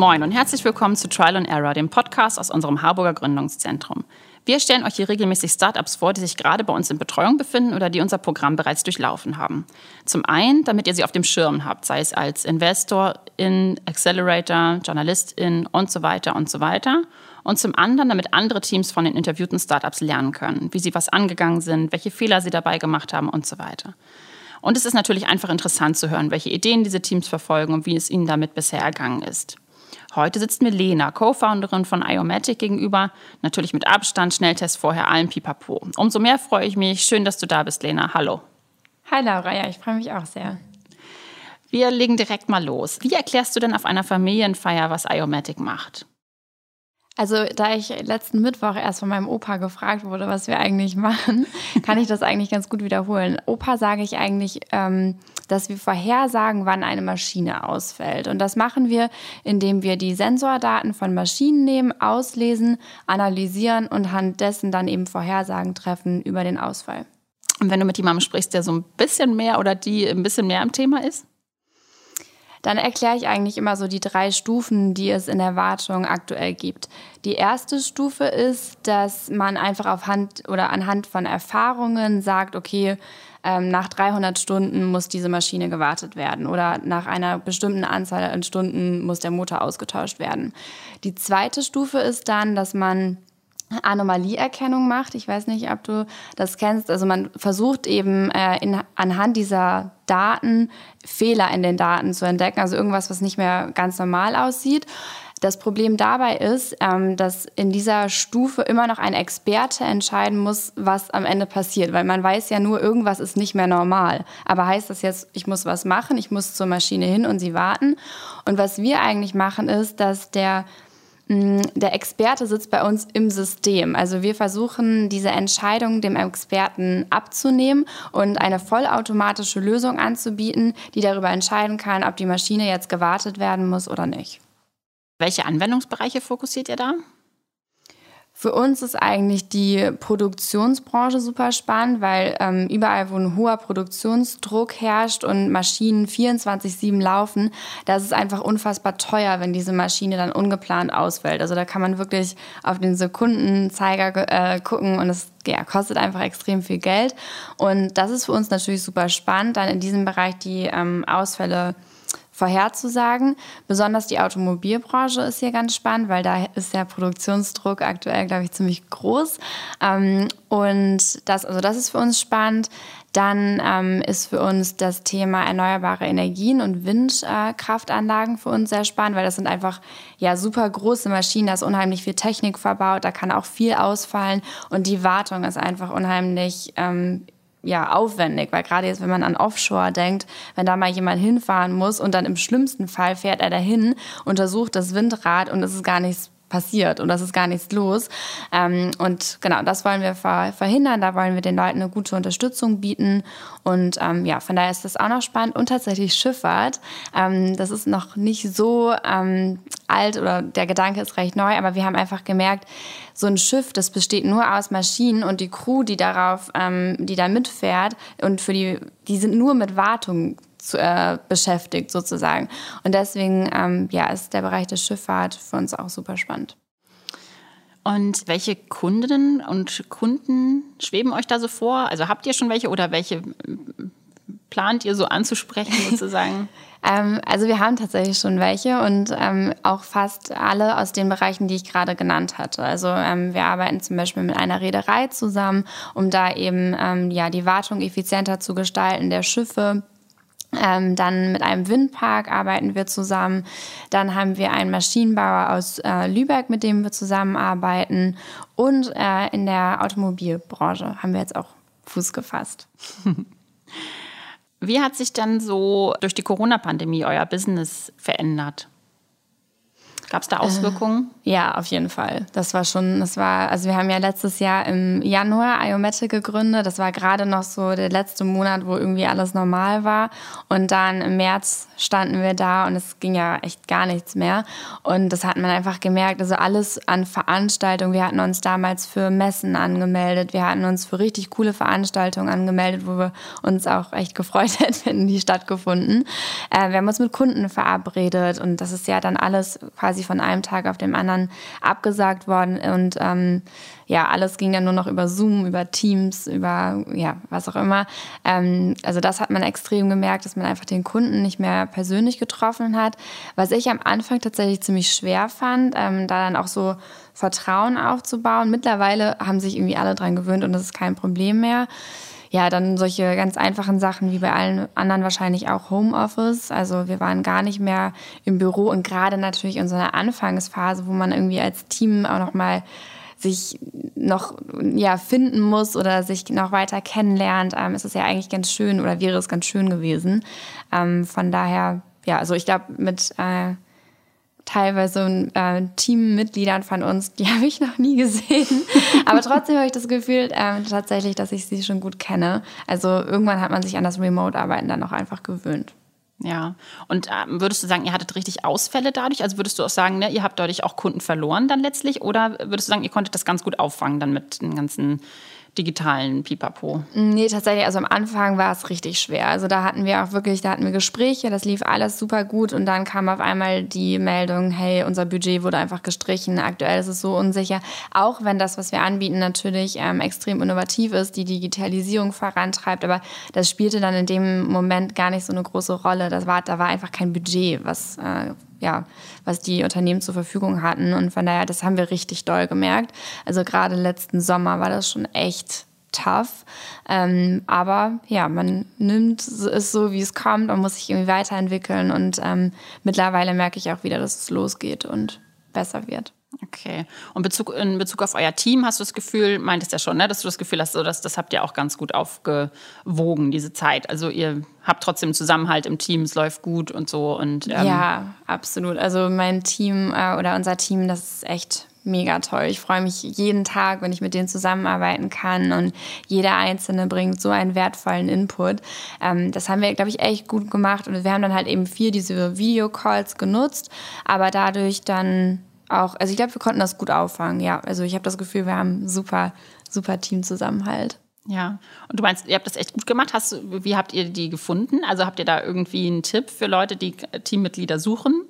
Moin und herzlich willkommen zu Trial and Error, dem Podcast aus unserem Harburger Gründungszentrum. Wir stellen euch hier regelmäßig Startups vor, die sich gerade bei uns in Betreuung befinden oder die unser Programm bereits durchlaufen haben. Zum einen, damit ihr sie auf dem Schirm habt, sei es als Investor in Accelerator, Journalistin und so weiter und so weiter. Und zum anderen, damit andere Teams von den interviewten Startups lernen können, wie sie was angegangen sind, welche Fehler sie dabei gemacht haben und so weiter. Und es ist natürlich einfach interessant zu hören, welche Ideen diese Teams verfolgen und wie es ihnen damit bisher ergangen ist. Heute sitzt mir Lena, Co-Founderin von Iomatic, gegenüber. Natürlich mit Abstand, Schnelltest vorher, allen Pipapo. Umso mehr freue ich mich. Schön, dass du da bist, Lena. Hallo. Hi Laura, ja, ich freue mich auch sehr. Wir legen direkt mal los. Wie erklärst du denn auf einer Familienfeier, was Iomatic macht? Also, da ich letzten Mittwoch erst von meinem Opa gefragt wurde, was wir eigentlich machen, kann ich das eigentlich ganz gut wiederholen. Opa sage ich eigentlich, ähm, dass wir vorhersagen, wann eine Maschine ausfällt. Und das machen wir, indem wir die Sensordaten von Maschinen nehmen, auslesen, analysieren und anhand dessen dann eben Vorhersagen treffen über den Ausfall. Und wenn du mit jemandem sprichst, der so ein bisschen mehr oder die ein bisschen mehr im Thema ist? Dann erkläre ich eigentlich immer so die drei Stufen, die es in der Wartung aktuell gibt. Die erste Stufe ist, dass man einfach auf Hand oder anhand von Erfahrungen sagt, okay, ähm, nach 300 Stunden muss diese Maschine gewartet werden oder nach einer bestimmten Anzahl an Stunden muss der Motor ausgetauscht werden. Die zweite Stufe ist dann, dass man Anomalieerkennung macht. Ich weiß nicht, ob du das kennst. Also man versucht eben äh, in, anhand dieser Daten Fehler in den Daten zu entdecken, also irgendwas, was nicht mehr ganz normal aussieht. Das Problem dabei ist, ähm, dass in dieser Stufe immer noch ein Experte entscheiden muss, was am Ende passiert, weil man weiß ja nur, irgendwas ist nicht mehr normal. Aber heißt das jetzt, ich muss was machen, ich muss zur Maschine hin und sie warten? Und was wir eigentlich machen, ist, dass der der Experte sitzt bei uns im System. Also wir versuchen, diese Entscheidung dem Experten abzunehmen und eine vollautomatische Lösung anzubieten, die darüber entscheiden kann, ob die Maschine jetzt gewartet werden muss oder nicht. Welche Anwendungsbereiche fokussiert ihr da? Für uns ist eigentlich die Produktionsbranche super spannend, weil ähm, überall, wo ein hoher Produktionsdruck herrscht und Maschinen 24-7 laufen, da ist es einfach unfassbar teuer, wenn diese Maschine dann ungeplant ausfällt. Also da kann man wirklich auf den Sekundenzeiger äh, gucken und es ja, kostet einfach extrem viel Geld. Und das ist für uns natürlich super spannend, dann in diesem Bereich die ähm, Ausfälle vorherzusagen. Besonders die Automobilbranche ist hier ganz spannend, weil da ist der Produktionsdruck aktuell, glaube ich, ziemlich groß. Ähm, und das, also das ist für uns spannend. Dann ähm, ist für uns das Thema erneuerbare Energien und Windkraftanlagen äh, für uns sehr spannend, weil das sind einfach ja super große Maschinen, da ist unheimlich viel Technik verbaut, da kann auch viel ausfallen und die Wartung ist einfach unheimlich ähm, ja, aufwendig, weil gerade jetzt, wenn man an Offshore denkt, wenn da mal jemand hinfahren muss und dann im schlimmsten Fall fährt er dahin, untersucht das Windrad und es ist gar nichts passiert und das ist gar nichts los. Ähm, und genau, das wollen wir verhindern. Da wollen wir den Leuten eine gute Unterstützung bieten. Und ähm, ja, von daher ist das auch noch spannend. Und tatsächlich Schifffahrt. Ähm, das ist noch nicht so ähm, alt oder der Gedanke ist recht neu, aber wir haben einfach gemerkt, so ein Schiff, das besteht nur aus Maschinen und die Crew, die darauf, ähm, die da mitfährt und für die, die sind nur mit Wartung zu, äh, beschäftigt sozusagen. Und deswegen ähm, ja, ist der Bereich der Schifffahrt für uns auch super spannend. Und welche Kundinnen und Kunden schweben euch da so vor? Also habt ihr schon welche oder welche plant ihr so anzusprechen sozusagen? ähm, also wir haben tatsächlich schon welche und ähm, auch fast alle aus den Bereichen, die ich gerade genannt hatte. Also ähm, wir arbeiten zum Beispiel mit einer Reederei zusammen, um da eben ähm, ja die Wartung effizienter zu gestalten der Schiffe ähm, dann mit einem Windpark arbeiten wir zusammen. Dann haben wir einen Maschinenbauer aus äh, Lübeck, mit dem wir zusammenarbeiten. Und äh, in der Automobilbranche haben wir jetzt auch Fuß gefasst. Wie hat sich dann so durch die Corona-Pandemie euer Business verändert? Gab es da Auswirkungen? Äh, ja, auf jeden Fall. Das war schon, das war, also wir haben ja letztes Jahr im Januar Iomatic gegründet. Das war gerade noch so der letzte Monat, wo irgendwie alles normal war. Und dann im März standen wir da und es ging ja echt gar nichts mehr. Und das hat man einfach gemerkt. Also alles an Veranstaltungen. Wir hatten uns damals für Messen angemeldet. Wir hatten uns für richtig coole Veranstaltungen angemeldet, wo wir uns auch echt gefreut hätten, wenn die stattgefunden. Äh, wir haben uns mit Kunden verabredet und das ist ja dann alles quasi quasi von einem Tag auf den anderen abgesagt worden. Und ähm, ja, alles ging dann nur noch über Zoom, über Teams, über ja, was auch immer. Ähm, also das hat man extrem gemerkt, dass man einfach den Kunden nicht mehr persönlich getroffen hat. Was ich am Anfang tatsächlich ziemlich schwer fand, ähm, da dann auch so Vertrauen aufzubauen. Mittlerweile haben sich irgendwie alle dran gewöhnt und das ist kein Problem mehr ja, dann solche ganz einfachen Sachen wie bei allen anderen wahrscheinlich auch Homeoffice. Also wir waren gar nicht mehr im Büro und gerade natürlich in so einer Anfangsphase, wo man irgendwie als Team auch noch mal sich noch ja, finden muss oder sich noch weiter kennenlernt, ähm, ist es ja eigentlich ganz schön oder wäre es ganz schön gewesen. Ähm, von daher, ja, also ich glaube, mit äh, teilweise äh, Teammitgliedern von uns, die habe ich noch nie gesehen. Aber trotzdem habe ich das Gefühl äh, tatsächlich, dass ich sie schon gut kenne. Also irgendwann hat man sich an das Remote-Arbeiten dann auch einfach gewöhnt. Ja, und ähm, würdest du sagen, ihr hattet richtig Ausfälle dadurch? Also würdest du auch sagen, ne, ihr habt dadurch auch Kunden verloren dann letztlich? Oder würdest du sagen, ihr konntet das ganz gut auffangen dann mit den ganzen digitalen Pipapo? Nee, tatsächlich, also am Anfang war es richtig schwer. Also da hatten wir auch wirklich, da hatten wir Gespräche, das lief alles super gut und dann kam auf einmal die Meldung, hey, unser Budget wurde einfach gestrichen, aktuell ist es so unsicher. Auch wenn das, was wir anbieten, natürlich ähm, extrem innovativ ist, die Digitalisierung vorantreibt, aber das spielte dann in dem Moment gar nicht so eine große Rolle. Das war, da war einfach kein Budget, was äh, ja, was die Unternehmen zur Verfügung hatten. Und von daher, das haben wir richtig doll gemerkt. Also gerade letzten Sommer war das schon echt tough. Ähm, aber ja, man nimmt es so, wie es kommt. Man muss sich irgendwie weiterentwickeln. Und ähm, mittlerweile merke ich auch wieder, dass es losgeht und besser wird. Okay. Und Bezug, in Bezug auf euer Team hast du das Gefühl, meintest ja schon, ne, dass du das Gefühl hast, so, dass, das habt ihr auch ganz gut aufgewogen, diese Zeit. Also ihr habt trotzdem Zusammenhalt im Team, es läuft gut und so. Und, ähm ja, absolut. Also mein Team äh, oder unser Team, das ist echt mega toll. Ich freue mich jeden Tag, wenn ich mit denen zusammenarbeiten kann und jeder Einzelne bringt so einen wertvollen Input. Ähm, das haben wir, glaube ich, echt gut gemacht und wir haben dann halt eben viel diese Videocalls genutzt, aber dadurch dann auch, also ich glaube, wir konnten das gut auffangen, ja. Also ich habe das Gefühl, wir haben super, super Teamzusammenhalt. Ja, und du meinst, ihr habt das echt gut gemacht. Hast, wie habt ihr die gefunden? Also habt ihr da irgendwie einen Tipp für Leute, die Teammitglieder suchen?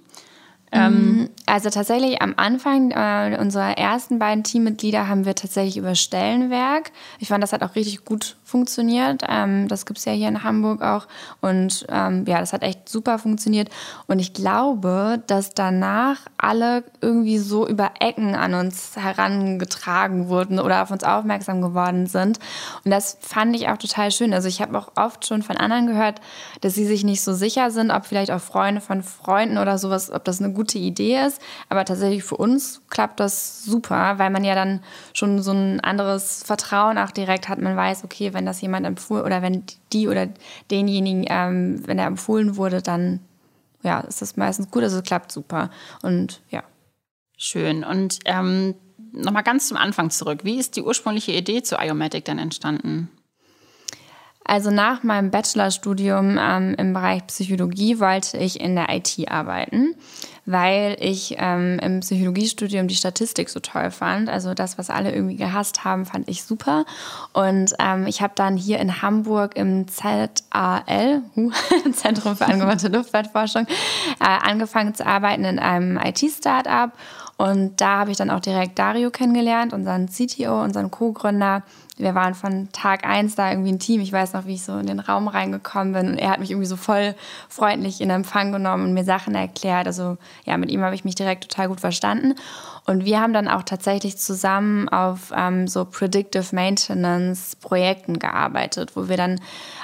Ähm, mm, also tatsächlich am Anfang äh, unserer ersten beiden Teammitglieder haben wir tatsächlich über Stellenwerk. Ich fand, das hat auch richtig gut funktioniert. Ähm, das gibt es ja hier in Hamburg auch. Und ähm, ja, das hat echt super funktioniert. Und ich glaube, dass danach alle irgendwie so über Ecken an uns herangetragen wurden oder auf uns aufmerksam geworden sind. Und das fand ich auch total schön. Also ich habe auch oft schon von anderen gehört, dass sie sich nicht so sicher sind, ob vielleicht auch Freunde von Freunden oder sowas, ob das eine gute Idee ist. Aber tatsächlich für uns klappt das super, weil man ja dann schon so ein anderes Vertrauen auch direkt hat. Man weiß, okay, wenn das jemand empfohlen oder wenn die oder denjenigen, ähm, wenn er empfohlen wurde, dann ja, ist das meistens gut. Also es klappt super. Und ja. Schön. Und ähm, nochmal ganz zum Anfang zurück. Wie ist die ursprüngliche Idee zu Iomatic denn entstanden? Also nach meinem Bachelorstudium ähm, im Bereich Psychologie wollte ich in der IT arbeiten, weil ich ähm, im Psychologiestudium die Statistik so toll fand. Also das, was alle irgendwie gehasst haben, fand ich super. Und ähm, ich habe dann hier in Hamburg im ZAL, uh, Zentrum für angewandte Luftfahrtforschung, äh, angefangen zu arbeiten in einem IT-Startup. Und da habe ich dann auch direkt Dario kennengelernt, unseren CTO, unseren Co-Gründer wir waren von Tag eins da irgendwie ein Team. Ich weiß noch, wie ich so in den Raum reingekommen bin und er hat mich irgendwie so voll freundlich in Empfang genommen und mir Sachen erklärt. Also ja, mit ihm habe ich mich direkt total gut verstanden. Und wir haben dann auch tatsächlich zusammen auf ähm, so Predictive Maintenance Projekten gearbeitet, wo wir dann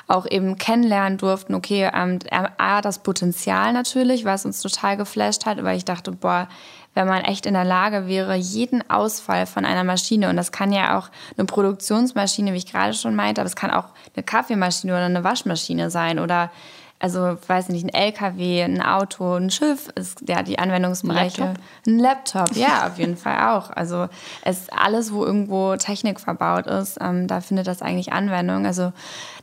auch eben kennenlernen durften, okay, ähm, A, das Potenzial natürlich, was uns total geflasht hat, weil ich dachte, boah, wenn man echt in der Lage wäre, jeden Ausfall von einer Maschine, und das kann ja auch eine Produktionsmaschine, wie ich gerade schon meinte, aber es kann auch eine Kaffeemaschine oder eine Waschmaschine sein oder also weiß nicht, ein LKW, ein Auto, ein Schiff ist ja die Anwendungsbereiche. Ein Laptop, ein Laptop ja, auf jeden Fall auch. Also es ist alles, wo irgendwo Technik verbaut ist, ähm, da findet das eigentlich Anwendung. Also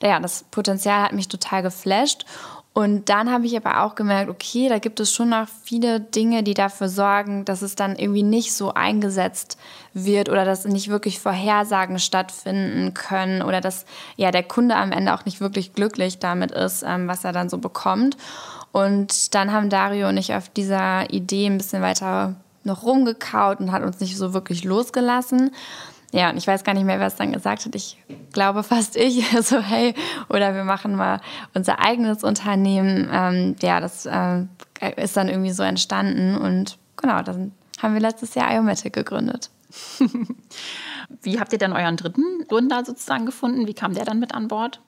ja, das Potenzial hat mich total geflasht. Und dann habe ich aber auch gemerkt, okay, da gibt es schon noch viele Dinge, die dafür sorgen, dass es dann irgendwie nicht so eingesetzt wird oder dass nicht wirklich Vorhersagen stattfinden können oder dass ja der Kunde am Ende auch nicht wirklich glücklich damit ist, ähm, was er dann so bekommt. Und dann haben Dario und ich auf dieser Idee ein bisschen weiter noch rumgekaut und hat uns nicht so wirklich losgelassen. Ja, und ich weiß gar nicht mehr, wer es dann gesagt hat. Ich glaube fast ich. So, hey, oder wir machen mal unser eigenes Unternehmen. Ähm, ja, das äh, ist dann irgendwie so entstanden. Und genau, dann haben wir letztes Jahr Iomatic gegründet. Wie habt ihr dann euren dritten Gründer sozusagen gefunden? Wie kam der dann mit an Bord?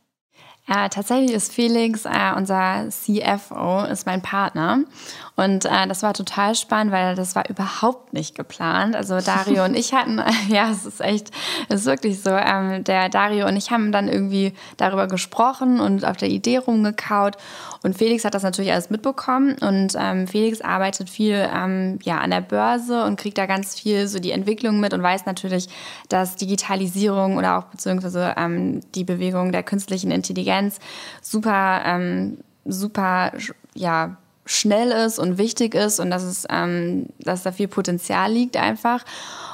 Ja, tatsächlich ist Felix, äh, unser CFO, ist mein Partner. Und äh, das war total spannend, weil das war überhaupt nicht geplant. Also Dario und ich hatten, ja, es ist echt, es ist wirklich so. Ähm, der Dario und ich haben dann irgendwie darüber gesprochen und auf der Idee rumgekaut. Und Felix hat das natürlich alles mitbekommen. Und ähm, Felix arbeitet viel ähm, ja, an der Börse und kriegt da ganz viel so die Entwicklung mit und weiß natürlich, dass Digitalisierung oder auch beziehungsweise ähm, die Bewegung der künstlichen Intelligenz super, ähm, super, ja, schnell ist und wichtig ist und dass es, ähm, dass da viel Potenzial liegt einfach.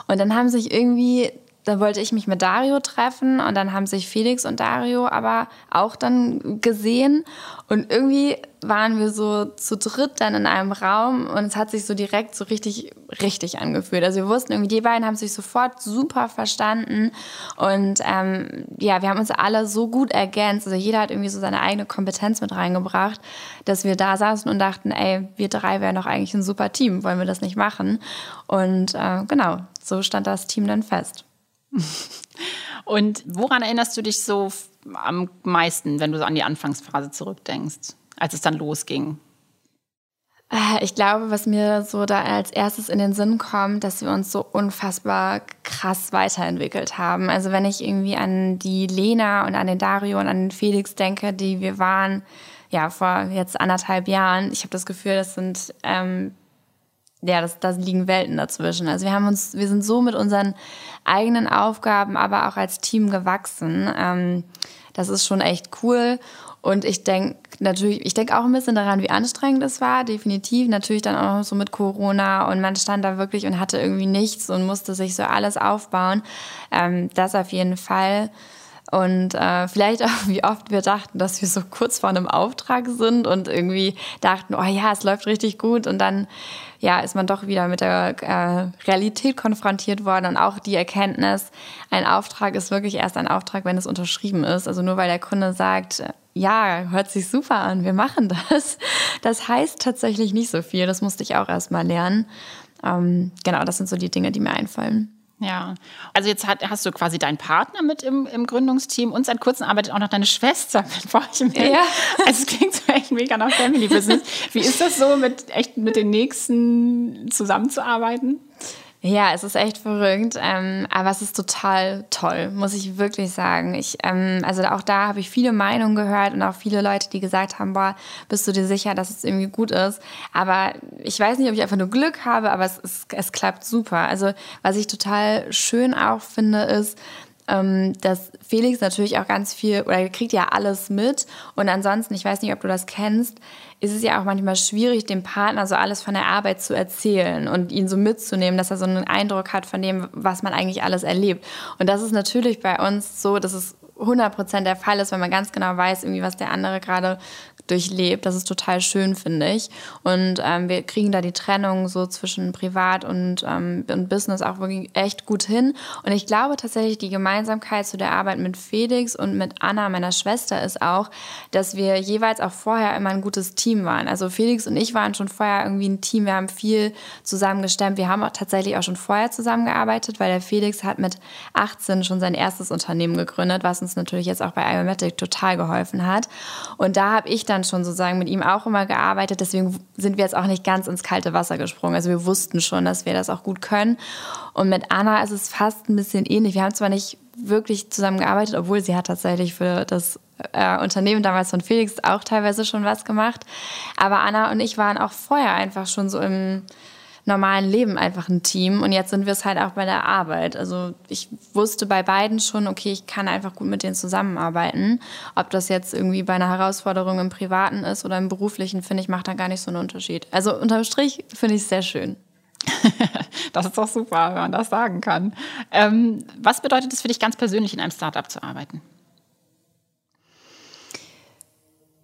Und dann haben sich irgendwie da wollte ich mich mit Dario treffen und dann haben sich Felix und Dario aber auch dann gesehen und irgendwie waren wir so zu dritt dann in einem Raum und es hat sich so direkt so richtig, richtig angefühlt. Also wir wussten irgendwie, die beiden haben sich sofort super verstanden und ähm, ja, wir haben uns alle so gut ergänzt. Also jeder hat irgendwie so seine eigene Kompetenz mit reingebracht, dass wir da saßen und dachten, ey, wir drei wären doch eigentlich ein super Team, wollen wir das nicht machen? Und äh, genau, so stand das Team dann fest. Und woran erinnerst du dich so am meisten, wenn du so an die Anfangsphase zurückdenkst, als es dann losging? Äh, ich glaube, was mir so da als erstes in den Sinn kommt, dass wir uns so unfassbar krass weiterentwickelt haben. Also wenn ich irgendwie an die Lena und an den Dario und an den Felix denke, die wir waren, ja, vor jetzt anderthalb Jahren, ich habe das Gefühl, das sind ähm, ja, das, da liegen Welten dazwischen. Also wir haben uns, wir sind so mit unseren eigenen Aufgaben, aber auch als Team gewachsen. Ähm, das ist schon echt cool. Und ich denke natürlich, ich denke auch ein bisschen daran, wie anstrengend es war, definitiv. Natürlich dann auch so mit Corona und man stand da wirklich und hatte irgendwie nichts und musste sich so alles aufbauen. Ähm, das auf jeden Fall. Und äh, vielleicht auch, wie oft wir dachten, dass wir so kurz vor einem Auftrag sind und irgendwie dachten, oh ja, es läuft richtig gut. Und dann ja, ist man doch wieder mit der äh, Realität konfrontiert worden und auch die Erkenntnis, ein Auftrag ist wirklich erst ein Auftrag, wenn es unterschrieben ist. Also nur weil der Kunde sagt, ja, hört sich super an, wir machen das. Das heißt tatsächlich nicht so viel. Das musste ich auch erst mal lernen. Ähm, genau, das sind so die Dinge, die mir einfallen. Ja, also jetzt hat, hast du quasi deinen Partner mit im, im Gründungsteam und seit kurzem arbeitet auch noch deine Schwester mit vor euch Ja. Also es klingt so echt mega nach Family Business. Wie ist das so, mit echt mit den Nächsten zusammenzuarbeiten? Ja, es ist echt verrückt, ähm, aber es ist total toll, muss ich wirklich sagen. Ich, ähm, also auch da habe ich viele Meinungen gehört und auch viele Leute, die gesagt haben, boah, bist du dir sicher, dass es irgendwie gut ist? Aber ich weiß nicht, ob ich einfach nur Glück habe, aber es, es, es klappt super. Also was ich total schön auch finde, ist, ähm, dass Felix natürlich auch ganz viel, oder er kriegt ja alles mit. Und ansonsten, ich weiß nicht, ob du das kennst, ist es ja auch manchmal schwierig, dem Partner so alles von der Arbeit zu erzählen und ihn so mitzunehmen, dass er so einen Eindruck hat von dem, was man eigentlich alles erlebt. Und das ist natürlich bei uns so, dass es 100% der Fall ist, wenn man ganz genau weiß, irgendwie, was der andere gerade durchlebt. Das ist total schön, finde ich. Und ähm, wir kriegen da die Trennung so zwischen Privat und, ähm, und Business auch wirklich echt gut hin. Und ich glaube tatsächlich, die Gemeinsamkeit zu der Arbeit mit Felix und mit Anna, meiner Schwester, ist auch, dass wir jeweils auch vorher immer ein gutes Team waren. Also Felix und ich waren schon vorher irgendwie ein Team. Wir haben viel zusammengestemmt. Wir haben auch tatsächlich auch schon vorher zusammengearbeitet, weil der Felix hat mit 18 schon sein erstes Unternehmen gegründet, was uns natürlich jetzt auch bei Iomatic total geholfen hat. Und da habe ich dann dann schon sozusagen mit ihm auch immer gearbeitet. Deswegen sind wir jetzt auch nicht ganz ins kalte Wasser gesprungen. Also wir wussten schon, dass wir das auch gut können. Und mit Anna ist es fast ein bisschen ähnlich. Wir haben zwar nicht wirklich zusammengearbeitet, obwohl sie hat tatsächlich für das äh, Unternehmen damals von Felix auch teilweise schon was gemacht. Aber Anna und ich waren auch vorher einfach schon so im normalen Leben einfach ein Team und jetzt sind wir es halt auch bei der Arbeit. Also ich wusste bei beiden schon, okay, ich kann einfach gut mit denen zusammenarbeiten. Ob das jetzt irgendwie bei einer Herausforderung im Privaten ist oder im Beruflichen, finde ich, macht da gar nicht so einen Unterschied. Also unterm Strich finde ich es sehr schön. das ist doch super, wenn man das sagen kann. Ähm, was bedeutet es für dich ganz persönlich, in einem Startup zu arbeiten?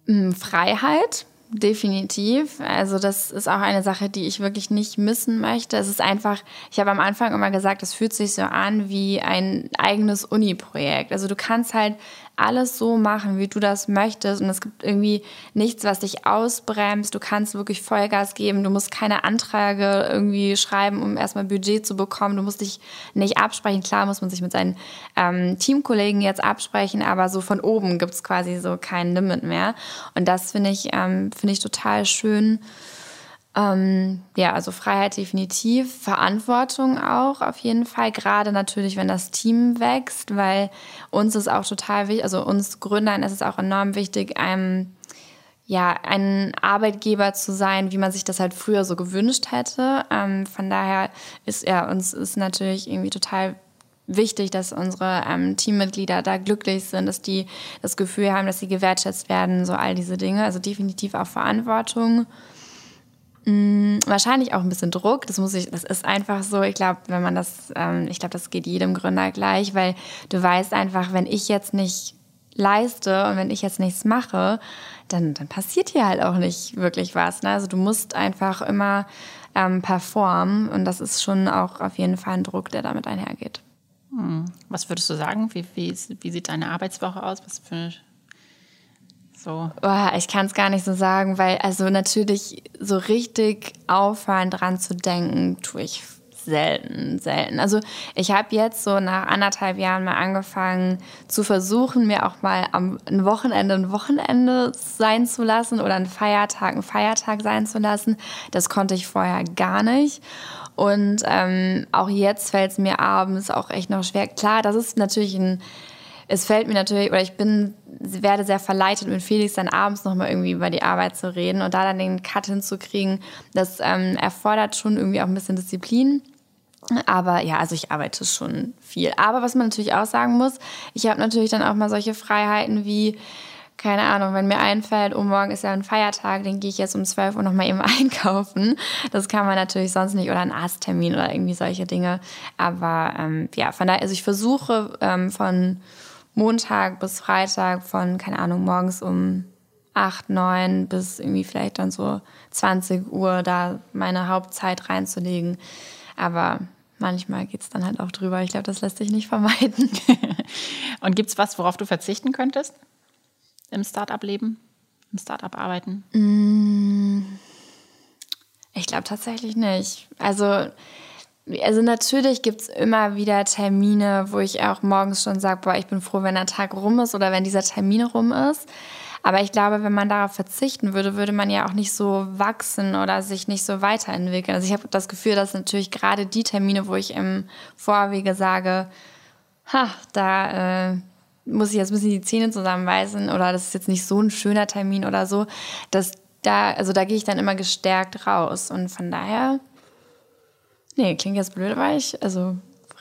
Hm, Freiheit, definitiv. Also das ist auch eine Sache, die ich wirklich nicht missen möchte. Es ist einfach, ich habe am Anfang immer gesagt, es fühlt sich so an wie ein eigenes Uni-Projekt. Also du kannst halt alles so machen, wie du das möchtest. Und es gibt irgendwie nichts, was dich ausbremst. Du kannst wirklich Vollgas geben. Du musst keine Anträge irgendwie schreiben, um erstmal Budget zu bekommen. Du musst dich nicht absprechen. Klar muss man sich mit seinen ähm, Teamkollegen jetzt absprechen, aber so von oben gibt es quasi so kein Limit mehr. Und das finde ich, ähm, finde ich total schön. Ähm, ja, also Freiheit definitiv, Verantwortung auch auf jeden Fall, gerade natürlich, wenn das Team wächst, weil uns ist auch total wichtig, also uns Gründern ist es auch enorm wichtig, einem ja, ein Arbeitgeber zu sein, wie man sich das halt früher so gewünscht hätte. Ähm, von daher ist ja uns ist natürlich irgendwie total wichtig, dass unsere ähm, Teammitglieder da glücklich sind, dass die das Gefühl haben, dass sie gewertschätzt werden, so all diese Dinge. Also definitiv auch Verantwortung. Mm, wahrscheinlich auch ein bisschen Druck. Das muss ich, das ist einfach so. Ich glaube, wenn man das, ähm, ich glaube, das geht jedem Gründer gleich, weil du weißt einfach, wenn ich jetzt nicht leiste und wenn ich jetzt nichts mache, dann, dann passiert hier halt auch nicht wirklich was. Ne? Also du musst einfach immer ähm, performen und das ist schon auch auf jeden Fall ein Druck, der damit einhergeht. Hm. Was würdest du sagen? Wie, wie, wie sieht deine Arbeitswoche aus? Was für so? Oh, ich kann es gar nicht so sagen, weil also natürlich so richtig aufhören dran zu denken, tue ich selten, selten. Also ich habe jetzt so nach anderthalb Jahren mal angefangen zu versuchen, mir auch mal am ein Wochenende ein Wochenende sein zu lassen oder ein Feiertag ein Feiertag sein zu lassen. Das konnte ich vorher gar nicht. Und ähm, auch jetzt fällt es mir abends auch echt noch schwer. Klar, das ist natürlich ein es fällt mir natürlich, oder ich bin, werde sehr verleitet, mit Felix dann abends nochmal irgendwie über die Arbeit zu reden und da dann den Cut hinzukriegen, das ähm, erfordert schon irgendwie auch ein bisschen Disziplin. Aber ja, also ich arbeite schon viel. Aber was man natürlich auch sagen muss, ich habe natürlich dann auch mal solche Freiheiten wie, keine Ahnung, wenn mir einfällt, oh, morgen ist ja ein Feiertag, dann gehe ich jetzt um 12 Uhr nochmal eben einkaufen. Das kann man natürlich sonst nicht. Oder ein Arzttermin oder irgendwie solche Dinge. Aber ähm, ja, von daher, also ich versuche ähm, von Montag bis Freitag von, keine Ahnung, morgens um 8, 9 bis irgendwie vielleicht dann so 20 Uhr da meine Hauptzeit reinzulegen. Aber manchmal geht es dann halt auch drüber. Ich glaube, das lässt sich nicht vermeiden. Und gibt es was, worauf du verzichten könntest im Startup-Leben, im Startup-Arbeiten? Mm, ich glaube tatsächlich nicht. Also also natürlich gibt es immer wieder Termine, wo ich auch morgens schon sage, boah, ich bin froh, wenn der Tag rum ist oder wenn dieser Termin rum ist. Aber ich glaube, wenn man darauf verzichten würde, würde man ja auch nicht so wachsen oder sich nicht so weiterentwickeln. Also ich habe das Gefühl, dass natürlich gerade die Termine, wo ich im Vorwege sage, ha, da äh, muss ich jetzt ein bisschen die Zähne zusammenbeißen oder das ist jetzt nicht so ein schöner Termin oder so, dass da, also da gehe ich dann immer gestärkt raus. Und von daher Nee, klingt jetzt blöd, aber ich, also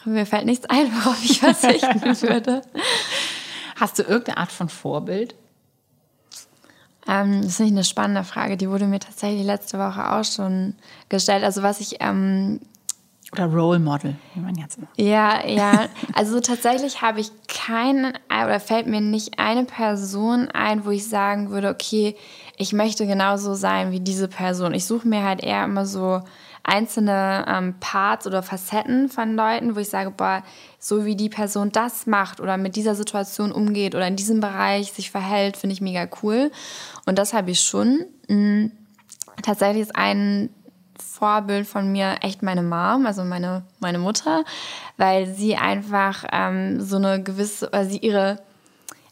mir fällt nichts ein, worauf ich verzichten würde. Hast du irgendeine Art von Vorbild? Ähm, das ist nicht eine spannende Frage. Die wurde mir tatsächlich letzte Woche auch schon gestellt. Also was ich ähm, oder Role Model, wie man jetzt sagt. Ja, ja. Also tatsächlich habe ich keinen oder fällt mir nicht eine Person ein, wo ich sagen würde, okay, ich möchte genauso sein wie diese Person. Ich suche mir halt eher immer so einzelne ähm, Parts oder Facetten von Leuten, wo ich sage, boah, so wie die Person das macht oder mit dieser Situation umgeht oder in diesem Bereich sich verhält, finde ich mega cool. Und das habe ich schon. Mhm. Tatsächlich ist ein Vorbild von mir echt meine Mom, also meine, meine Mutter, weil sie einfach ähm, so eine gewisse, also sie ihre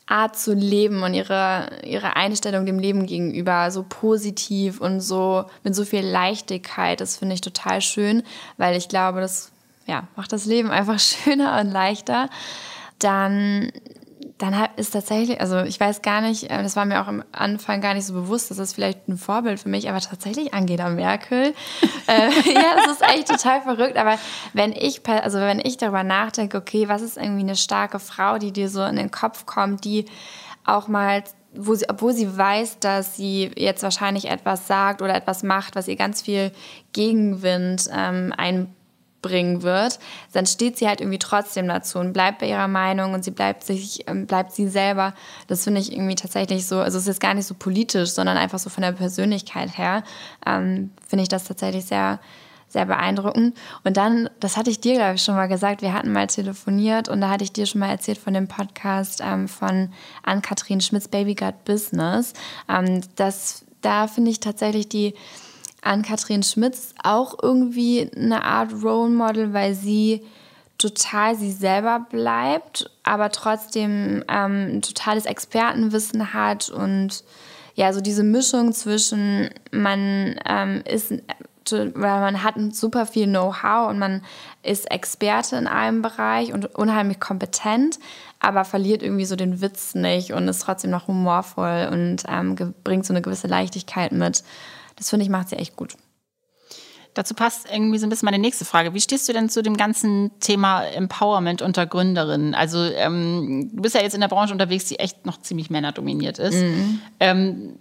Art zu leben und ihre, ihre Einstellung dem Leben gegenüber so positiv und so mit so viel Leichtigkeit. Das finde ich total schön, weil ich glaube, das ja, macht das Leben einfach schöner und leichter. dann dann ist tatsächlich, also ich weiß gar nicht, äh, das war mir auch am Anfang gar nicht so bewusst, das ist vielleicht ein Vorbild für mich, aber tatsächlich Angela Merkel. äh, ja, das ist echt total verrückt. Aber wenn ich, also wenn ich darüber nachdenke, okay, was ist irgendwie eine starke Frau, die dir so in den Kopf kommt, die auch mal wo sie, obwohl sie weiß, dass sie jetzt wahrscheinlich etwas sagt oder etwas macht, was ihr ganz viel Gegenwind ähm, ein bringen wird, dann steht sie halt irgendwie trotzdem dazu und bleibt bei ihrer Meinung und sie bleibt sich, ähm, bleibt sie selber. Das finde ich irgendwie tatsächlich so, also es ist gar nicht so politisch, sondern einfach so von der Persönlichkeit her, ähm, finde ich das tatsächlich sehr, sehr beeindruckend. Und dann, das hatte ich dir, glaube ich, schon mal gesagt, wir hatten mal telefoniert und da hatte ich dir schon mal erzählt von dem Podcast ähm, von Ann-Kathrin Schmitz Baby Gut Business. Ähm, das, da finde ich tatsächlich die an Katrin Schmitz auch irgendwie eine Art Role Model, weil sie total sie selber bleibt, aber trotzdem ähm, ein totales Expertenwissen hat und ja, so diese Mischung zwischen man ähm, ist weil man hat super viel Know-how und man ist Experte in einem Bereich und unheimlich kompetent, aber verliert irgendwie so den Witz nicht und ist trotzdem noch humorvoll und ähm, bringt so eine gewisse Leichtigkeit mit. Das finde ich, macht sie echt gut. Dazu passt irgendwie so ein bisschen meine nächste Frage. Wie stehst du denn zu dem ganzen Thema Empowerment unter Gründerinnen? Also ähm, du bist ja jetzt in der Branche unterwegs, die echt noch ziemlich männerdominiert ist. Mhm. Ähm,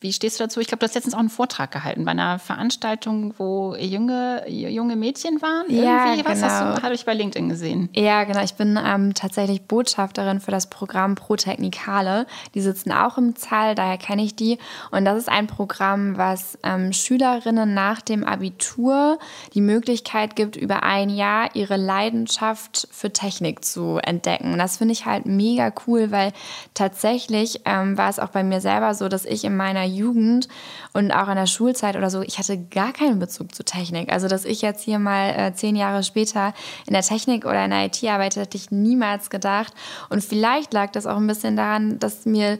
wie stehst du dazu? Ich glaube, du hast letztens auch einen Vortrag gehalten bei einer Veranstaltung, wo junge, junge Mädchen waren. Ja, Irgendwie. Was genau. hast du, habe ich bei LinkedIn gesehen. Ja, genau. Ich bin ähm, tatsächlich Botschafterin für das Programm Pro Technikale. Die sitzen auch im Zahl, daher kenne ich die. Und das ist ein Programm, was ähm, Schülerinnen nach dem Abitur die Möglichkeit gibt, über ein Jahr ihre Leidenschaft für Technik zu entdecken. Das finde ich halt mega cool, weil tatsächlich ähm, war es auch bei mir selber so, dass ich in meiner Jugend und auch in der Schulzeit oder so, ich hatte gar keinen Bezug zu Technik. Also, dass ich jetzt hier mal äh, zehn Jahre später in der Technik oder in der IT arbeite, hätte ich niemals gedacht. Und vielleicht lag das auch ein bisschen daran, dass mir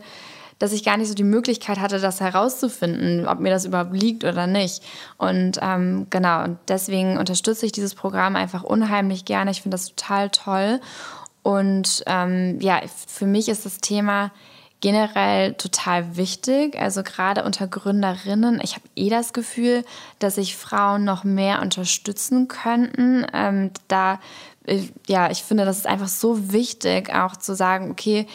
dass ich gar nicht so die Möglichkeit hatte, das herauszufinden, ob mir das überhaupt liegt oder nicht. Und ähm, genau, und deswegen unterstütze ich dieses Programm einfach unheimlich gerne. Ich finde das total toll. Und ähm, ja, für mich ist das Thema generell total wichtig. Also gerade unter Gründerinnen. Ich habe eh das Gefühl, dass sich Frauen noch mehr unterstützen könnten. Ähm, da, äh, ja, ich finde, das ist einfach so wichtig, auch zu sagen, okay,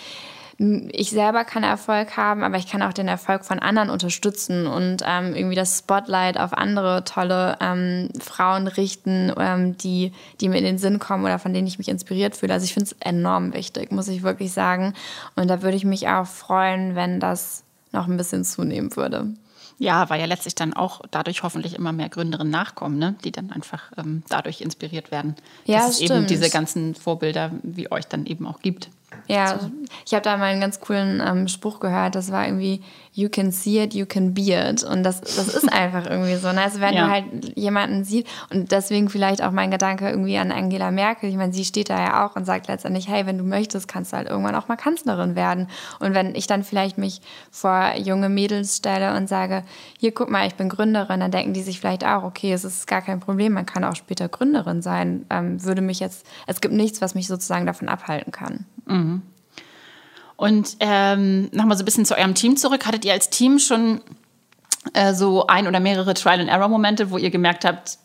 ich selber kann Erfolg haben, aber ich kann auch den Erfolg von anderen unterstützen und ähm, irgendwie das Spotlight auf andere tolle ähm, Frauen richten, ähm, die, die mir in den Sinn kommen oder von denen ich mich inspiriert fühle. Also ich finde es enorm wichtig, muss ich wirklich sagen. Und da würde ich mich auch freuen, wenn das noch ein bisschen zunehmen würde. Ja, weil ja letztlich dann auch dadurch hoffentlich immer mehr Gründerinnen nachkommen, ne? die dann einfach ähm, dadurch inspiriert werden. Ja, dass es stimmt. eben diese ganzen Vorbilder wie euch dann eben auch gibt. Ja, ich habe da mal einen ganz coolen ähm, Spruch gehört. Das war irgendwie, you can see it, you can be it. Und das, das ist einfach irgendwie so. Ne? Also wenn ja. du halt jemanden siehst und deswegen vielleicht auch mein Gedanke irgendwie an Angela Merkel. Ich meine, sie steht da ja auch und sagt letztendlich, hey, wenn du möchtest, kannst du halt irgendwann auch mal Kanzlerin werden. Und wenn ich dann vielleicht mich vor junge Mädels stelle und sage, hier, guck mal, ich bin Gründerin, dann denken die sich vielleicht auch, okay, es ist gar kein Problem, man kann auch später Gründerin sein. Ähm, würde mich jetzt, es gibt nichts, was mich sozusagen davon abhalten kann. Mhm. Und ähm, nochmal so ein bisschen zu eurem Team zurück. Hattet ihr als Team schon äh, so ein oder mehrere Trial-and-Error-Momente, wo ihr gemerkt habt,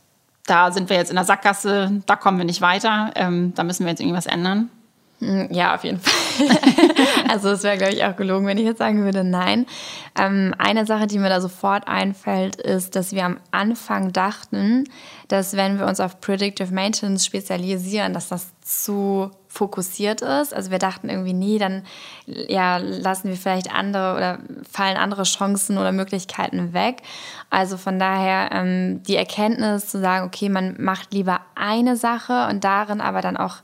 da sind wir jetzt in der Sackgasse, da kommen wir nicht weiter, ähm, da müssen wir jetzt irgendwas ändern? Hm, ja, auf jeden Fall. also es wäre, glaube ich, auch gelogen, wenn ich jetzt sagen würde, nein. Ähm, eine Sache, die mir da sofort einfällt, ist, dass wir am Anfang dachten, dass wenn wir uns auf Predictive Maintenance spezialisieren, dass das zu fokussiert ist. Also wir dachten irgendwie, nee, dann ja, lassen wir vielleicht andere oder fallen andere Chancen oder Möglichkeiten weg. Also von daher ähm, die Erkenntnis zu sagen, okay, man macht lieber eine Sache und darin aber dann auch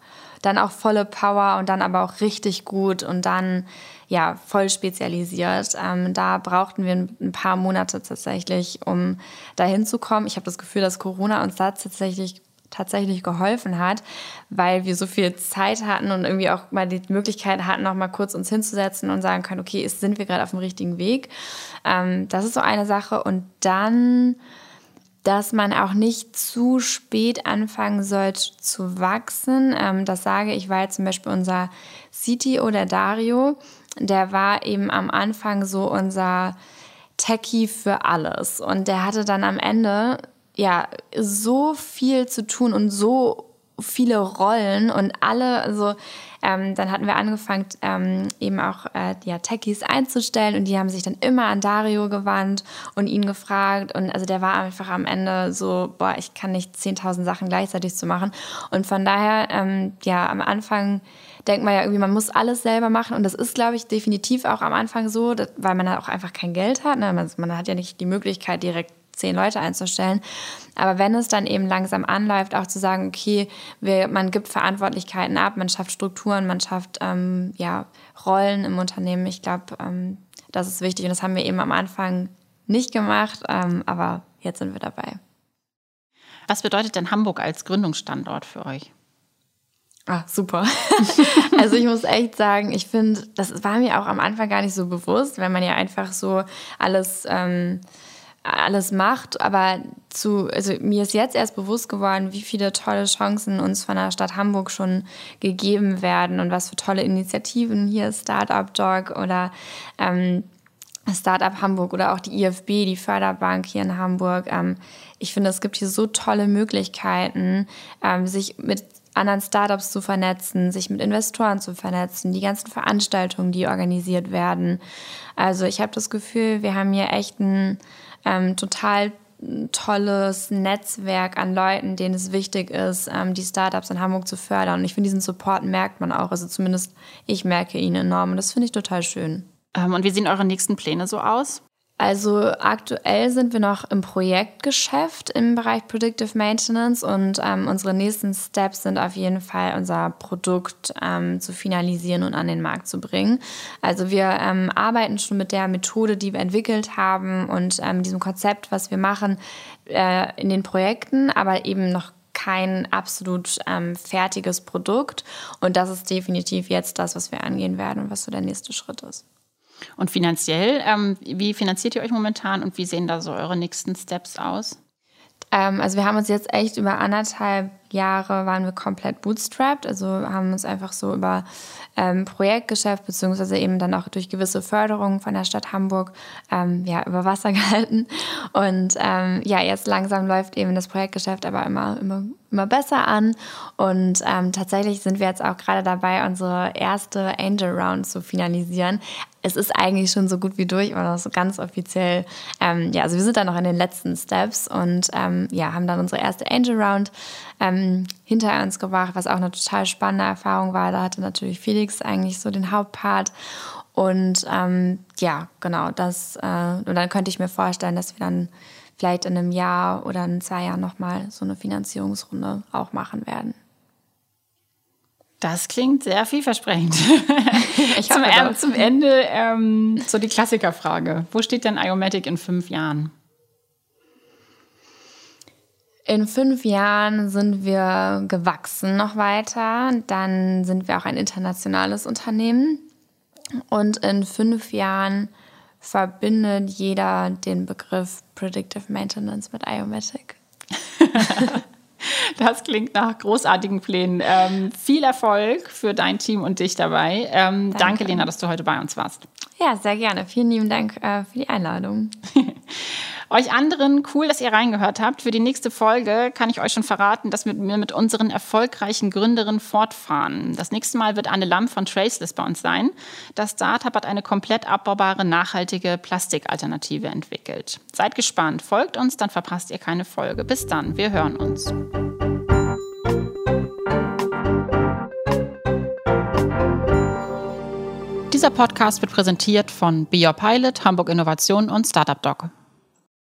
dann auch volle Power und dann aber auch richtig gut und dann ja voll spezialisiert. Ähm, da brauchten wir ein paar Monate tatsächlich, um dahin zu kommen. Ich habe das Gefühl, dass Corona uns da tatsächlich tatsächlich geholfen hat, weil wir so viel Zeit hatten und irgendwie auch mal die Möglichkeit hatten, noch mal kurz uns hinzusetzen und sagen können, okay, sind wir gerade auf dem richtigen Weg? Ähm, das ist so eine Sache. Und dann dass man auch nicht zu spät anfangen sollte zu wachsen. Ähm, das sage ich, weil zum Beispiel unser CTO, der Dario, der war eben am Anfang so unser Techie für alles. Und der hatte dann am Ende ja so viel zu tun und so viele Rollen und alle, also ähm, dann hatten wir angefangen, ähm, eben auch äh, ja, Techies einzustellen und die haben sich dann immer an Dario gewandt und ihn gefragt und also der war einfach am Ende so, boah, ich kann nicht 10.000 Sachen gleichzeitig zu machen und von daher, ähm, ja, am Anfang denkt man ja irgendwie, man muss alles selber machen und das ist, glaube ich, definitiv auch am Anfang so, dass, weil man auch einfach kein Geld hat, ne? man, man hat ja nicht die Möglichkeit direkt zehn Leute einzustellen. Aber wenn es dann eben langsam anläuft, auch zu sagen, okay, wir, man gibt Verantwortlichkeiten ab, man schafft Strukturen, man schafft ähm, ja, Rollen im Unternehmen. Ich glaube, ähm, das ist wichtig und das haben wir eben am Anfang nicht gemacht, ähm, aber jetzt sind wir dabei. Was bedeutet denn Hamburg als Gründungsstandort für euch? Ah, super. also ich muss echt sagen, ich finde, das war mir auch am Anfang gar nicht so bewusst, wenn man ja einfach so alles ähm, alles macht, aber zu, also mir ist jetzt erst bewusst geworden, wie viele tolle Chancen uns von der Stadt Hamburg schon gegeben werden und was für tolle Initiativen hier Startup Dog oder ähm, Startup Hamburg oder auch die IFB, die Förderbank hier in Hamburg. Ähm, ich finde, es gibt hier so tolle Möglichkeiten, ähm, sich mit anderen Startups zu vernetzen, sich mit Investoren zu vernetzen, die ganzen Veranstaltungen, die organisiert werden. Also ich habe das Gefühl, wir haben hier echt ein ähm, total tolles Netzwerk an Leuten, denen es wichtig ist, ähm, die Startups in Hamburg zu fördern. Und ich finde, diesen Support merkt man auch. Also zumindest ich merke ihn enorm. Und das finde ich total schön. Ähm, und wie sehen eure nächsten Pläne so aus? Also aktuell sind wir noch im Projektgeschäft im Bereich Predictive Maintenance und ähm, unsere nächsten Steps sind auf jeden Fall unser Produkt ähm, zu finalisieren und an den Markt zu bringen. Also wir ähm, arbeiten schon mit der Methode, die wir entwickelt haben und ähm, diesem Konzept, was wir machen, äh, in den Projekten, aber eben noch kein absolut ähm, fertiges Produkt. Und das ist definitiv jetzt das, was wir angehen werden und was so der nächste Schritt ist. Und finanziell, ähm, wie finanziert ihr euch momentan und wie sehen da so eure nächsten Steps aus? Ähm, also wir haben uns jetzt echt über anderthalb Jahre waren wir komplett bootstrapped, also haben uns einfach so über ähm, Projektgeschäft beziehungsweise eben dann auch durch gewisse Förderungen von der Stadt Hamburg ähm, ja, über Wasser gehalten. Und ähm, ja, jetzt langsam läuft eben das Projektgeschäft aber immer, immer, immer besser an. Und ähm, tatsächlich sind wir jetzt auch gerade dabei, unsere erste Angel Round zu finalisieren es ist eigentlich schon so gut wie durch oder so ganz offiziell. Ähm, ja, also wir sind da noch in den letzten Steps und ähm, ja, haben dann unsere erste Angel Round ähm, hinter uns gebracht, was auch eine total spannende Erfahrung war. Da hatte natürlich Felix eigentlich so den Hauptpart. Und ähm, ja, genau, das, äh, und dann könnte ich mir vorstellen, dass wir dann vielleicht in einem Jahr oder in zwei Jahren nochmal so eine Finanzierungsrunde auch machen werden. Das klingt sehr vielversprechend. zum, äh, zum, Ende ähm, so die Klassikerfrage. Wo steht denn Iomatic in fünf Jahren? In fünf Jahren sind wir gewachsen noch weiter. Dann sind wir auch ein internationales Unternehmen. Und in fünf Jahren verbindet jeder den Begriff Predictive Maintenance mit Iomatic. Das klingt nach großartigen Plänen. Ähm, viel Erfolg für dein Team und dich dabei. Ähm, danke. danke. Lena, dass du heute bei uns warst. Ja, sehr gerne. Vielen lieben Dank äh, für die Einladung. Euch anderen, cool, dass ihr reingehört habt. Für die nächste Folge kann ich euch schon verraten, dass wir mit unseren erfolgreichen Gründerinnen fortfahren. Das nächste Mal wird Anne Lamm von Traceless bei uns sein. Das Startup hat eine komplett abbaubare, nachhaltige Plastikalternative entwickelt. Seid gespannt, folgt uns, dann verpasst ihr keine Folge. Bis dann, wir hören uns. Dieser Podcast wird präsentiert von Be Your Pilot, Hamburg Innovation und Startup Doc.